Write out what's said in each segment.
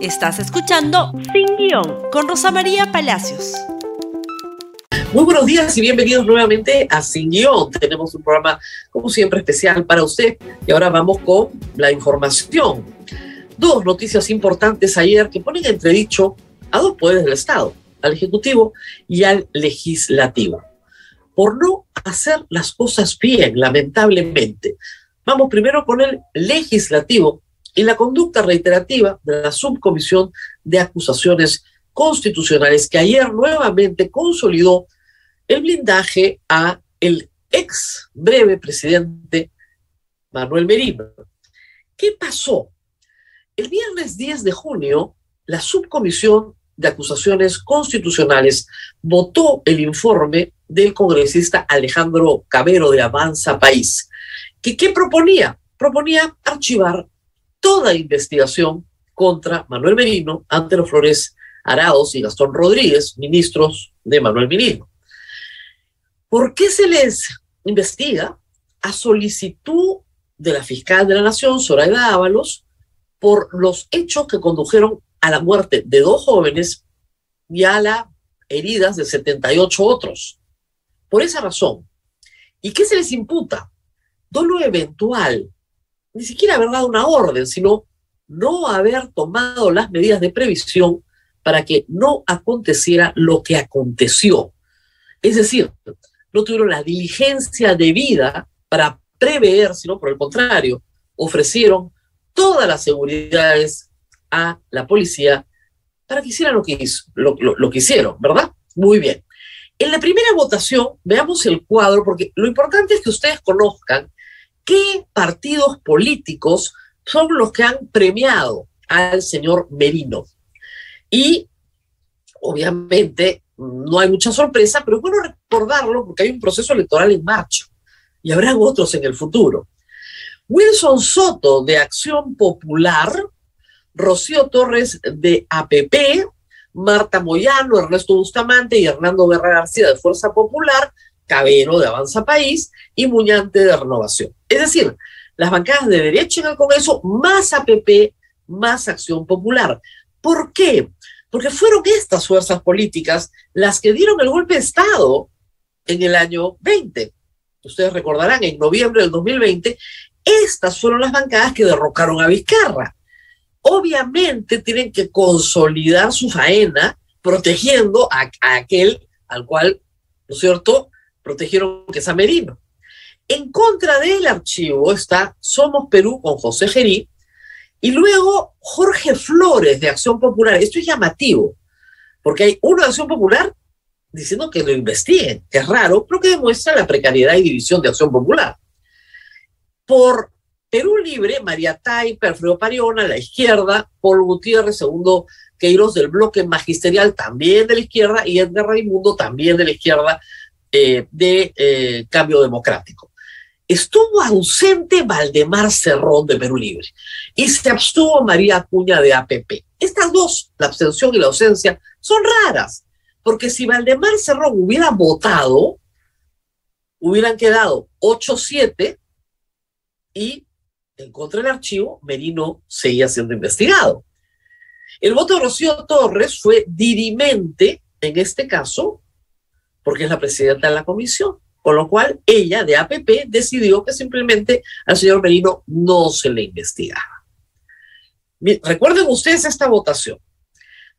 Estás escuchando Sin Guión con Rosa María Palacios. Muy buenos días y bienvenidos nuevamente a Sin Guión. Tenemos un programa, como siempre, especial para usted. Y ahora vamos con la información. Dos noticias importantes ayer que ponen entredicho a dos poderes del Estado, al Ejecutivo y al Legislativo, por no hacer las cosas bien, lamentablemente. Vamos primero con el Legislativo, y la conducta reiterativa de la Subcomisión de Acusaciones Constitucionales que ayer nuevamente consolidó el blindaje a el ex breve presidente Manuel Merino. ¿Qué pasó? El viernes 10 de junio, la Subcomisión de Acusaciones Constitucionales votó el informe del congresista Alejandro Cabero de Avanza País, que ¿qué proponía? Proponía archivar toda investigación contra Manuel Merino, Antero Flores Araos y Gastón Rodríguez, ministros de Manuel Merino. ¿Por qué se les investiga a solicitud de la fiscal de la Nación, Zoraida Ábalos, por los hechos que condujeron a la muerte de dos jóvenes y a las heridas de 78 otros? Por esa razón. ¿Y qué se les imputa? Dolo eventual ni siquiera haber dado una orden, sino no haber tomado las medidas de previsión para que no aconteciera lo que aconteció. Es decir, no tuvieron la diligencia debida para prever, sino por el contrario, ofrecieron todas las seguridades a la policía para que hicieran lo que, hizo, lo, lo que hicieron, ¿verdad? Muy bien. En la primera votación, veamos el cuadro, porque lo importante es que ustedes conozcan ¿Qué partidos políticos son los que han premiado al señor Merino? Y obviamente no hay mucha sorpresa, pero es bueno recordarlo porque hay un proceso electoral en marcha y habrá otros en el futuro. Wilson Soto de Acción Popular, Rocío Torres de APP, Marta Moyano, Ernesto Bustamante y Hernando Guerra García de Fuerza Popular Cabero de Avanza País y Muñante de Renovación. Es decir, las bancadas de derecha en el Congreso más APP, más Acción Popular. ¿Por qué? Porque fueron estas fuerzas políticas las que dieron el golpe de Estado en el año 20. Ustedes recordarán, en noviembre del 2020, estas fueron las bancadas que derrocaron a Vizcarra. Obviamente tienen que consolidar su faena protegiendo a, a aquel al cual, ¿no es cierto?, protegieron que es Merino. En contra del archivo está Somos Perú con José Gerí y luego Jorge Flores de Acción Popular. Esto es llamativo, porque hay uno de Acción Popular diciendo que lo investiguen, que es raro, pero que demuestra la precariedad y división de Acción Popular. Por Perú Libre, María Taipa, Alfredo Pariona, la izquierda, Paul Gutiérrez, segundo Queiroz del bloque magisterial, también de la izquierda, y Edgar Raimundo, también de la izquierda, eh, de eh, cambio democrático. Estuvo ausente Valdemar Cerrón de Perú Libre y se abstuvo María Acuña de APP. Estas dos, la abstención y la ausencia, son raras, porque si Valdemar Cerrón hubiera votado, hubieran quedado 8-7 y en contra del archivo, Merino seguía siendo investigado. El voto de Rocío Torres fue dirimente, en este caso, porque es la presidenta de la comisión. Con lo cual, ella de APP decidió que simplemente al señor Merino no se le investigaba. Recuerden ustedes esta votación.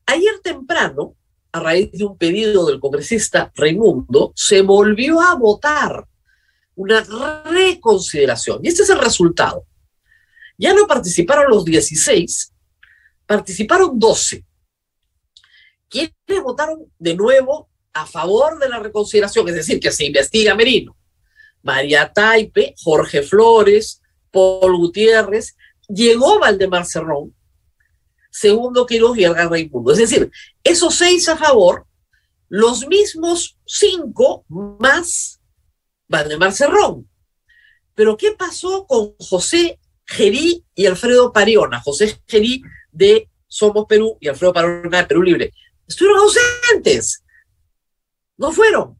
Ayer temprano, a raíz de un pedido del congresista Raimundo, se volvió a votar una reconsideración. Y este es el resultado. Ya no participaron los 16, participaron 12. ¿Quiénes votaron de nuevo a favor de la reconsideración, es decir, que se investiga Merino, María Taipe, Jorge Flores, Paul Gutiérrez, llegó Valdemar Cerrón, segundo Quiroz y Edgar Raimundo. Es decir, esos seis a favor, los mismos cinco más Valdemar Cerrón. Pero ¿qué pasó con José Gerí y Alfredo Pariona? José Gerí de Somos Perú y Alfredo Pariona de Perú Libre. Estuvieron ausentes. No fueron.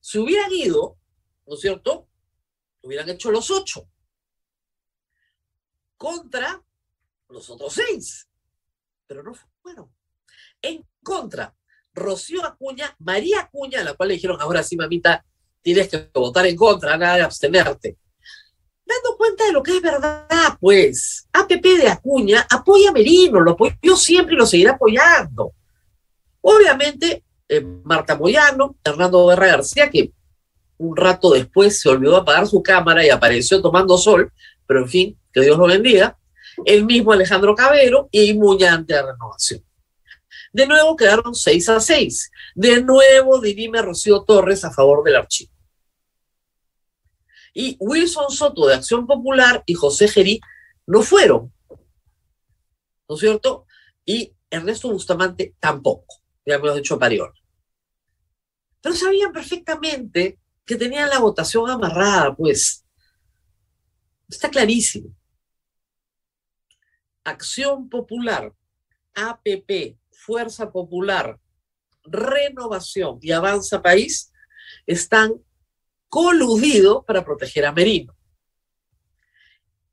Si hubieran ido, ¿no es cierto? Hubieran hecho los ocho contra los otros seis. pero no fueron. En contra, Rocío Acuña, María Acuña, a la cual le dijeron, ahora sí, mamita, tienes que votar en contra, nada de abstenerte. Dando cuenta de lo que es verdad, pues, APP de Acuña apoya a Merino, lo apoyó siempre y lo seguirá apoyando. Obviamente, eh, Marta Moyano, Hernando Guerra García, que un rato después se olvidó apagar su cámara y apareció tomando sol, pero en fin, que Dios lo bendiga, el mismo Alejandro Cabero y Muñante de Renovación. De nuevo quedaron seis a seis. De nuevo dirime Rocío Torres a favor del archivo. Y Wilson Soto de Acción Popular y José Gerí no fueron. ¿No es cierto? Y Ernesto Bustamante tampoco. Ya me lo ha dicho Pariol. Pero sabían perfectamente que tenían la votación amarrada, pues. Está clarísimo. Acción Popular, APP, Fuerza Popular, Renovación y Avanza País están coludidos para proteger a Merino.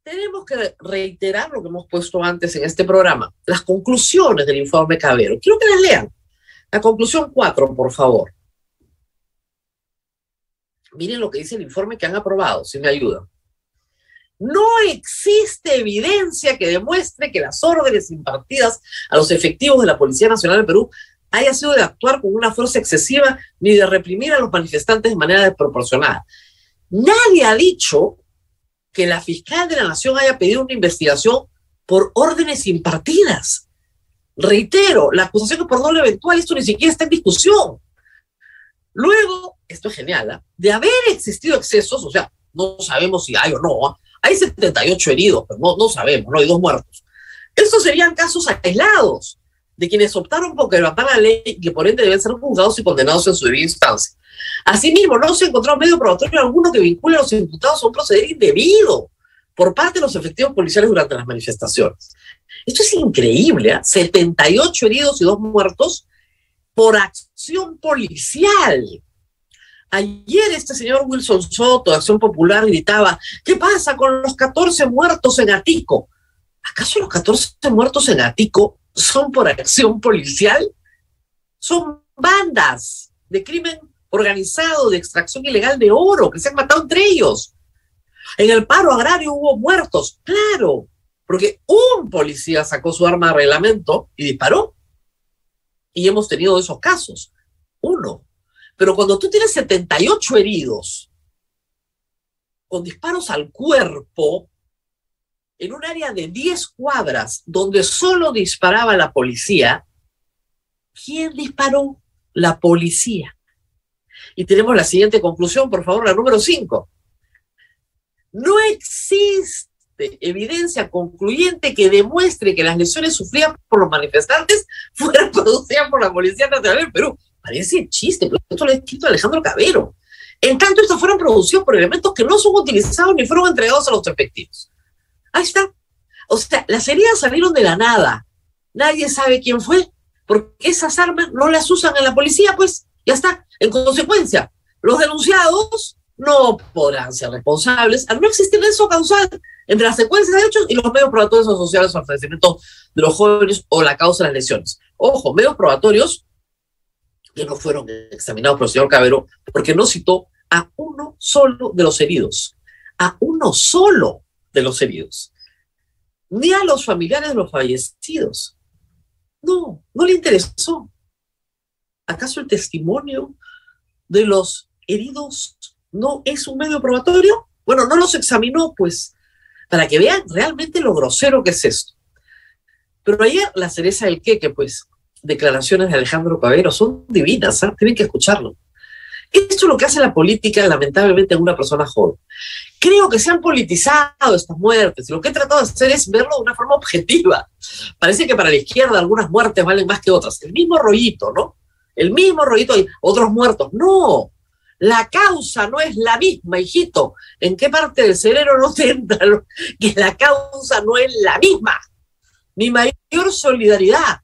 Tenemos que reiterar lo que hemos puesto antes en este programa, las conclusiones del informe Cabero. Quiero que las lean. La conclusión 4, por favor. Miren lo que dice el informe que han aprobado, si me ayudan. No existe evidencia que demuestre que las órdenes impartidas a los efectivos de la Policía Nacional de Perú haya sido de actuar con una fuerza excesiva ni de reprimir a los manifestantes de manera desproporcionada. Nadie ha dicho que la fiscal de la Nación haya pedido una investigación por órdenes impartidas. Reitero, la acusación por doble eventual, esto ni siquiera está en discusión. Luego, esto es genial, ¿eh? de haber existido excesos, o sea, no sabemos si hay o no, ¿ah? hay 78 heridos, pero no, no sabemos, no hay dos muertos. Estos serían casos aislados de quienes optaron por quebrantar la ley y que por ende deben ser juzgados y condenados en su debida instancia. Asimismo, no se encontró medio probatorio alguno que vincule a los imputados a un proceder indebido por parte de los efectivos policiales durante las manifestaciones. Esto es increíble, ¿eh? 78 heridos y dos muertos por acción policial. Ayer este señor Wilson Soto, de Acción Popular, gritaba, ¿qué pasa con los 14 muertos en Atico? ¿Acaso los 14 muertos en Atico son por acción policial? Son bandas de crimen organizado, de extracción ilegal de oro, que se han matado entre ellos. En el paro agrario hubo muertos, claro, porque un policía sacó su arma de reglamento y disparó. Y hemos tenido esos casos. Uno. Pero cuando tú tienes 78 heridos con disparos al cuerpo, en un área de 10 cuadras donde solo disparaba la policía, ¿quién disparó? La policía. Y tenemos la siguiente conclusión, por favor, la número 5. No existe evidencia concluyente que demuestre que las lesiones sufridas por los manifestantes fueron producidas por la Policía Nacional del Perú. Parece chiste, pero esto lo ha escrito Alejandro Cabero. En tanto, estos fueron producidos por elementos que no son utilizados ni fueron entregados a los efectivos. Ahí está. O sea, las heridas salieron de la nada. Nadie sabe quién fue, porque esas armas no las usan en la policía, pues ya está. En consecuencia, los denunciados no podrán ser responsables al no existir eso causal entre la secuencia de hechos y los medios probatorios asociados al fallecimiento de los jóvenes o la causa de las lesiones. Ojo, medios probatorios que no fueron examinados por el señor Cabero porque no citó a uno solo de los heridos, a uno solo de los heridos, ni a los familiares de los fallecidos. No, no le interesó. ¿Acaso el testimonio de los heridos no es un medio probatorio? Bueno, no los examinó, pues para que vean realmente lo grosero que es esto. Pero ayer la cereza del queque, pues, declaraciones de Alejandro Cabero son divinas, ¿eh? tienen que escucharlo. Esto es lo que hace la política, lamentablemente, en una persona joven. Creo que se han politizado estas muertes. Lo que he tratado de hacer es verlo de una forma objetiva. Parece que para la izquierda algunas muertes valen más que otras. El mismo rollito, ¿no? El mismo rollito y otros muertos. No, la causa no es la misma, hijito. ¿En qué parte del cerebro no te entra que la causa no es la misma? Mi mayor solidaridad,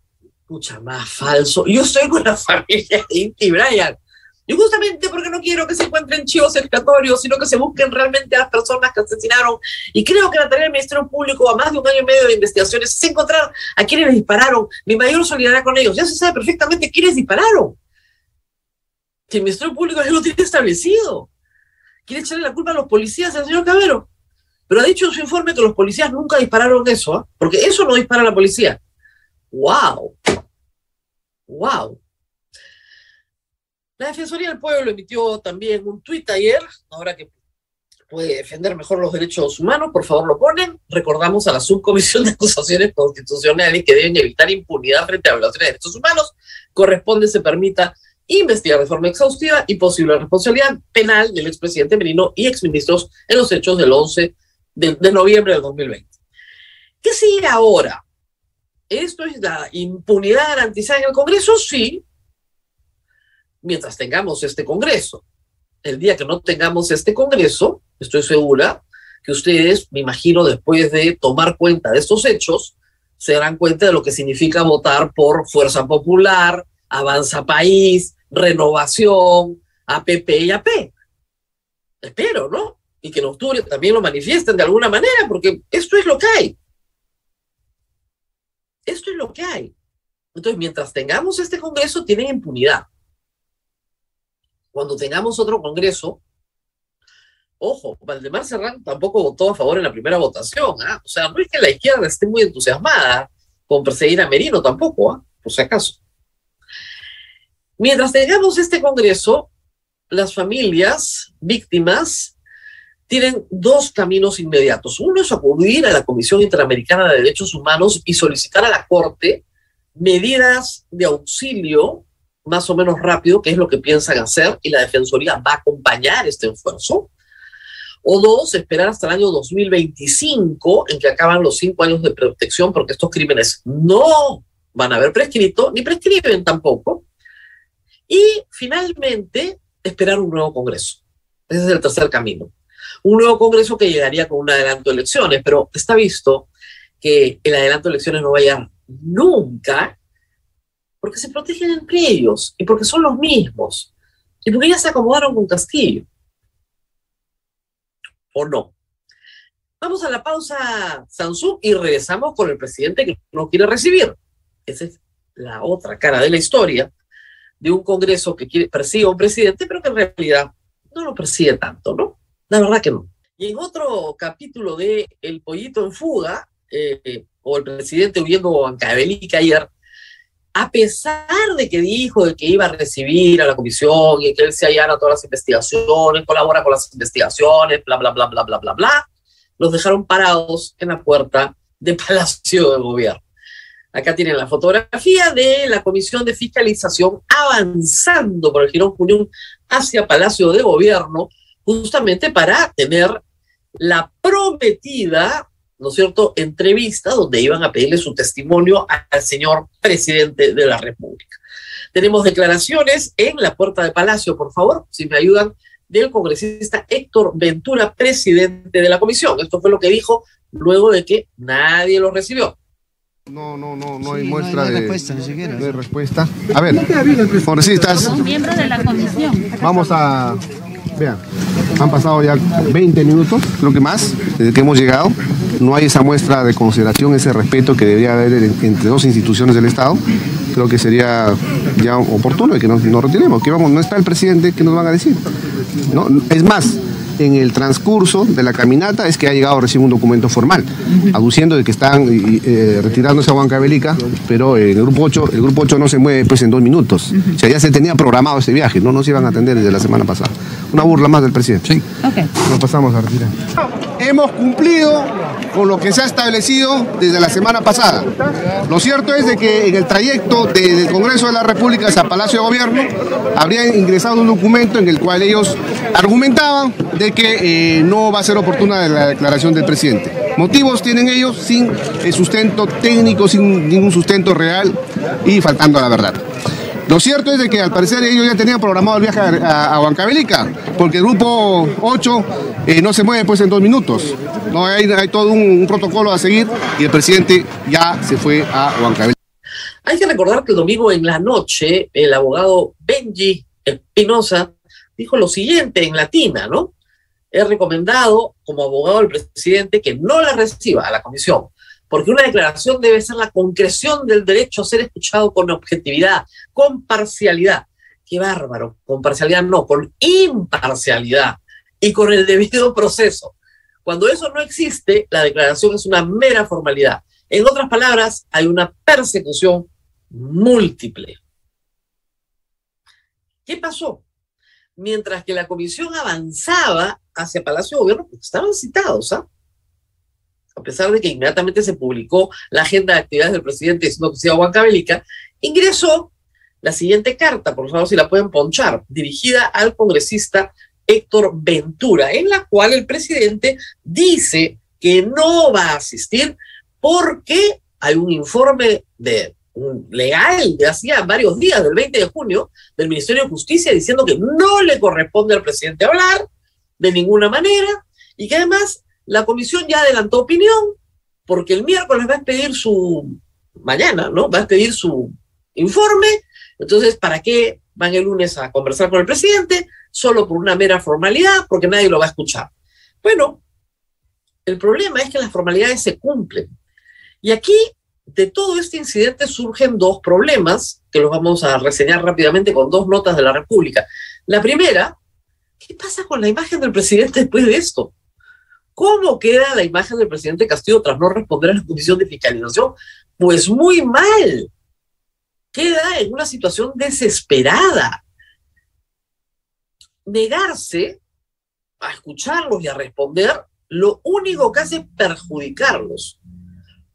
mucha más falso. Yo estoy con la familia de Inti Brian. Y justamente porque no quiero que se encuentren chivos expiatorios, sino que se busquen realmente a las personas que asesinaron. Y creo que la tarea del Ministerio Público, a más de un año y medio de investigaciones, es encontrar a quienes dispararon. Mi mayor solidaridad con ellos. Ya se sabe perfectamente quiénes dispararon. Que el Ministerio Público ya lo tiene establecido. Quiere echarle la culpa a los policías al señor Cabero. Pero ha dicho en su informe que los policías nunca dispararon eso, ¿ah? porque eso no dispara la policía. ¡Wow! ¡Wow! La Defensoría del Pueblo emitió también un tuit ayer, ahora que puede defender mejor los derechos humanos, por favor lo ponen. Recordamos a la Subcomisión de Acusaciones Constitucionales que deben evitar impunidad frente a violaciones de derechos humanos. Corresponde se permita investigar de forma exhaustiva y posible responsabilidad penal del expresidente Merino y exministros en los hechos del 11 de, de noviembre del 2020. ¿Qué sigue ahora? ¿Esto es la impunidad garantizada en el Congreso? Sí, mientras tengamos este Congreso. El día que no tengamos este Congreso, estoy segura que ustedes, me imagino, después de tomar cuenta de estos hechos, se darán cuenta de lo que significa votar por Fuerza Popular, Avanza País, Renovación, APP y AP. Espero, ¿no? Y que en octubre también lo manifiesten de alguna manera, porque esto es lo que hay. Esto es lo que hay. Entonces, mientras tengamos este Congreso, tienen impunidad cuando tengamos otro Congreso, ojo, Valdemar Serrán tampoco votó a favor en la primera votación, ¿ah? O sea, no es que la izquierda esté muy entusiasmada con perseguir a Merino tampoco, ¿ah? Por si acaso. Mientras tengamos este Congreso, las familias víctimas tienen dos caminos inmediatos. Uno es acudir a la Comisión Interamericana de Derechos Humanos y solicitar a la Corte medidas de auxilio más o menos rápido qué es lo que piensan hacer y la Defensoría va a acompañar este esfuerzo. O dos, esperar hasta el año 2025 en que acaban los cinco años de protección porque estos crímenes no van a haber prescrito ni prescriben tampoco. Y finalmente, esperar un nuevo Congreso. Ese es el tercer camino. Un nuevo Congreso que llegaría con un adelanto de elecciones, pero está visto que el adelanto de elecciones no vaya nunca porque se protegen entre ellos y porque son los mismos y porque ya se acomodaron con Castillo. ¿O no? Vamos a la pausa, Samsung, y regresamos con el presidente que no quiere recibir. Esa es la otra cara de la historia de un Congreso que quiere, persigue a un presidente, pero que en realidad no lo persigue tanto, ¿no? La verdad que no. Y en otro capítulo de El Pollito en Fuga, eh, o el presidente huyendo a Bancabelica ayer, a pesar de que dijo de que iba a recibir a la comisión y que él se hallara todas las investigaciones, colabora con las investigaciones, bla, bla, bla, bla, bla, bla, bla, los dejaron parados en la puerta del Palacio de Gobierno. Acá tienen la fotografía de la Comisión de Fiscalización avanzando por el Girón Junión hacia Palacio de Gobierno, justamente para tener la prometida ¿no es cierto?, entrevista donde iban a pedirle su testimonio al señor presidente de la República. Tenemos declaraciones en la puerta de Palacio, por favor, si me ayudan, del congresista Héctor Ventura, presidente de la comisión. Esto fue lo que dijo luego de que nadie lo recibió. No, no, no, no hay muestra de, respuesta, ni siquiera. de respuesta. A ver, congresistas. Miembros de la comisión. Vamos a Vean, han pasado ya 20 minutos, creo que más, desde que hemos llegado. No hay esa muestra de consideración, ese respeto que debería haber entre dos instituciones del Estado. Creo que sería ya oportuno que nos, nos retiremos. Que vamos, no está el presidente, ¿qué nos van a decir? ¿No? Es más, en el transcurso de la caminata es que ha llegado recién un documento formal, aduciendo de que están eh, retirándose a Huancavelica, pero en el grupo 8, el grupo 8 no se mueve pues en dos minutos. O sea, ya se tenía programado ese viaje, no nos iban a atender desde la semana pasada. Una burla más del presidente. Sí. Okay. Nos pasamos a retirar. Hemos cumplido con lo que se ha establecido desde la semana pasada. Lo cierto es de que en el trayecto del Congreso de la República hacia Palacio de Gobierno habrían ingresado un documento en el cual ellos argumentaban de que eh, no va a ser oportuna la declaración del presidente. Motivos tienen ellos sin sustento técnico, sin ningún sustento real y faltando a la verdad. Lo cierto es de que al parecer ellos ya tenían programado el viaje a, Huancavelica, porque el grupo 8 eh, no se mueve pues en dos minutos. No, hay, todo un, protocolo a seguir y el presidente ya se fue a Huancavelica. Hay que recordar que el domingo en la noche el abogado Benji Espinosa dijo lo siguiente en latina, ¿no? He recomendado como abogado al presidente que no la reciba a la comisión, porque una declaración debe ser la concreción del derecho a ser escuchado con objetividad, con parcialidad. Qué bárbaro, con parcialidad no, con imparcialidad y con el debido proceso. Cuando eso no existe, la declaración es una mera formalidad. En otras palabras, hay una persecución múltiple. ¿Qué pasó? Mientras que la comisión avanzaba hacia Palacio de Gobierno, estaban citados, ¿ah? A pesar de que inmediatamente se publicó la agenda de actividades del presidente diciendo que se iba Huancavelica, ingresó la siguiente carta, por favor, si la pueden ponchar, dirigida al congresista Héctor Ventura, en la cual el presidente dice que no va a asistir porque hay un informe legal de hacía varios días, del 20 de junio, del Ministerio de Justicia, diciendo que no le corresponde al presidente hablar de ninguna manera y que además la comisión ya adelantó opinión porque el miércoles va a pedir su, mañana, ¿no? Va a pedir su informe. Entonces, ¿para qué van el lunes a conversar con el presidente? Solo por una mera formalidad, porque nadie lo va a escuchar. Bueno, el problema es que las formalidades se cumplen. Y aquí de todo este incidente surgen dos problemas que los vamos a reseñar rápidamente con dos notas de la República. La primera, ¿qué pasa con la imagen del presidente después de esto? ¿Cómo queda la imagen del presidente Castillo tras no responder a la comisión de fiscalización? Pues muy mal. Queda en una situación desesperada. Negarse a escucharlos y a responder, lo único que hace es perjudicarlos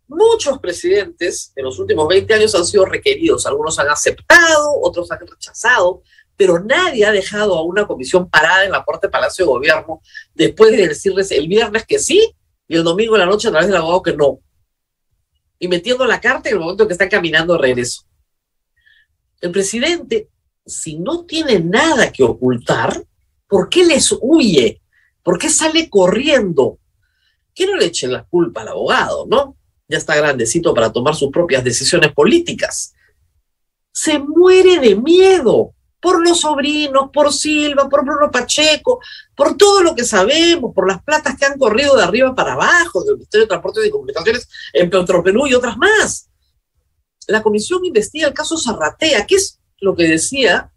Muchos presidentes en los últimos 20 años han sido requeridos, algunos han aceptado, otros han rechazado, pero nadie ha dejado a una comisión parada en la puerta del Palacio de Gobierno después de decirles el viernes que sí y el domingo en la noche a través del abogado que no. Y metiendo la carta en el momento que está caminando de regreso. El presidente, si no tiene nada que ocultar, ¿por qué les huye? ¿Por qué sale corriendo? Que no le echen la culpa al abogado, ¿no? ya está grandecito para tomar sus propias decisiones políticas. Se muere de miedo por los sobrinos, por Silva, por Bruno Pacheco, por todo lo que sabemos, por las platas que han corrido de arriba para abajo del Ministerio de Transportes y Comunicaciones en Perú y otras más. La comisión investiga el caso Zarratea, que es lo que decía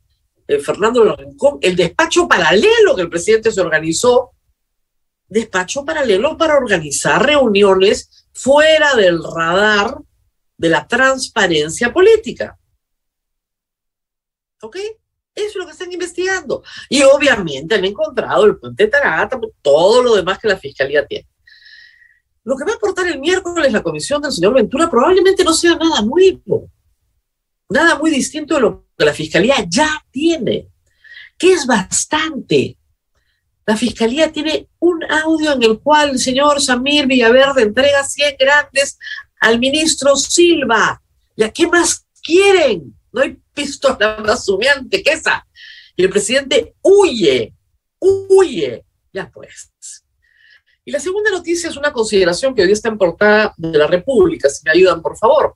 eh, Fernando Rincón, el despacho paralelo que el presidente se organizó, despacho paralelo para organizar reuniones fuera del radar de la transparencia política. ¿Ok? Eso es lo que están investigando. Y obviamente han encontrado el puente Tarata, todo lo demás que la fiscalía tiene. Lo que va a aportar el miércoles la comisión del señor Ventura probablemente no sea nada nuevo, nada muy distinto de lo que la fiscalía ya tiene, que es bastante. La fiscalía tiene un audio en el cual el señor Samir Villaverde entrega 100 grandes al ministro Silva. ¿Ya qué más quieren? No hay pistola más humeante que esa. Y el presidente huye, huye. Ya pues. Y la segunda noticia es una consideración que hoy está en portada de la República, si me ayudan, por favor.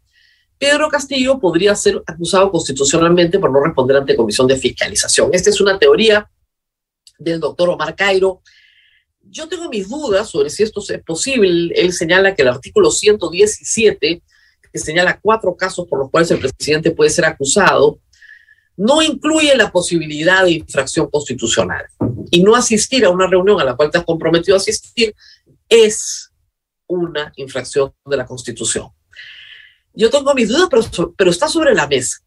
Pedro Castillo podría ser acusado constitucionalmente por no responder ante comisión de fiscalización. Esta es una teoría del doctor Omar Cairo. Yo tengo mis dudas sobre si esto es posible. Él señala que el artículo 117, que señala cuatro casos por los cuales el presidente puede ser acusado, no incluye la posibilidad de infracción constitucional. Y no asistir a una reunión a la cual te has comprometido a asistir es una infracción de la Constitución. Yo tengo mis dudas, pero, pero está sobre la mesa.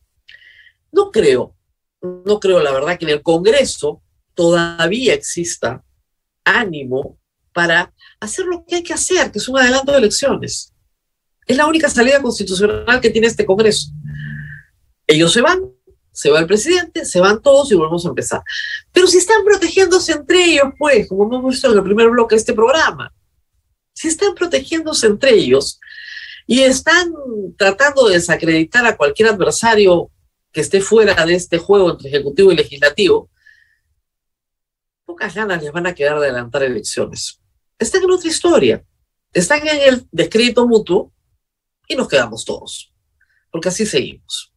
No creo, no creo la verdad que en el Congreso todavía exista ánimo para hacer lo que hay que hacer, que es un adelanto de elecciones. Es la única salida constitucional que tiene este Congreso. Ellos se van, se va el presidente, se van todos y volvemos a empezar. Pero si están protegiéndose entre ellos, pues, como hemos visto en el primer bloque de este programa, si están protegiéndose entre ellos y están tratando de desacreditar a cualquier adversario que esté fuera de este juego entre ejecutivo y legislativo, pocas ganas les van a quedar de adelantar elecciones. Están en otra historia. Están en el descrédito mutuo y nos quedamos todos. Porque así seguimos.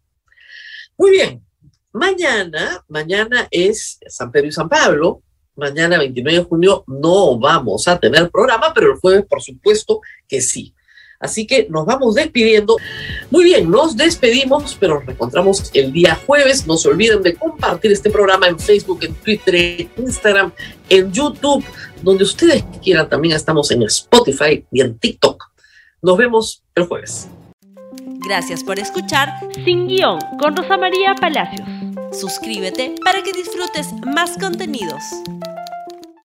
Muy bien. mañana, mañana es San Pedro y San Pablo. Mañana, 29 de junio, no vamos a tener programa, pero el jueves, por supuesto que sí. Así que nos vamos despidiendo. Muy bien, nos despedimos, pero nos encontramos el día jueves. No se olviden de compartir este programa en Facebook, en Twitter, en Instagram, en YouTube, donde ustedes quieran. También estamos en Spotify y en TikTok. Nos vemos el jueves. Gracias por escuchar Sin Guión con Rosa María Palacios. Suscríbete para que disfrutes más contenidos.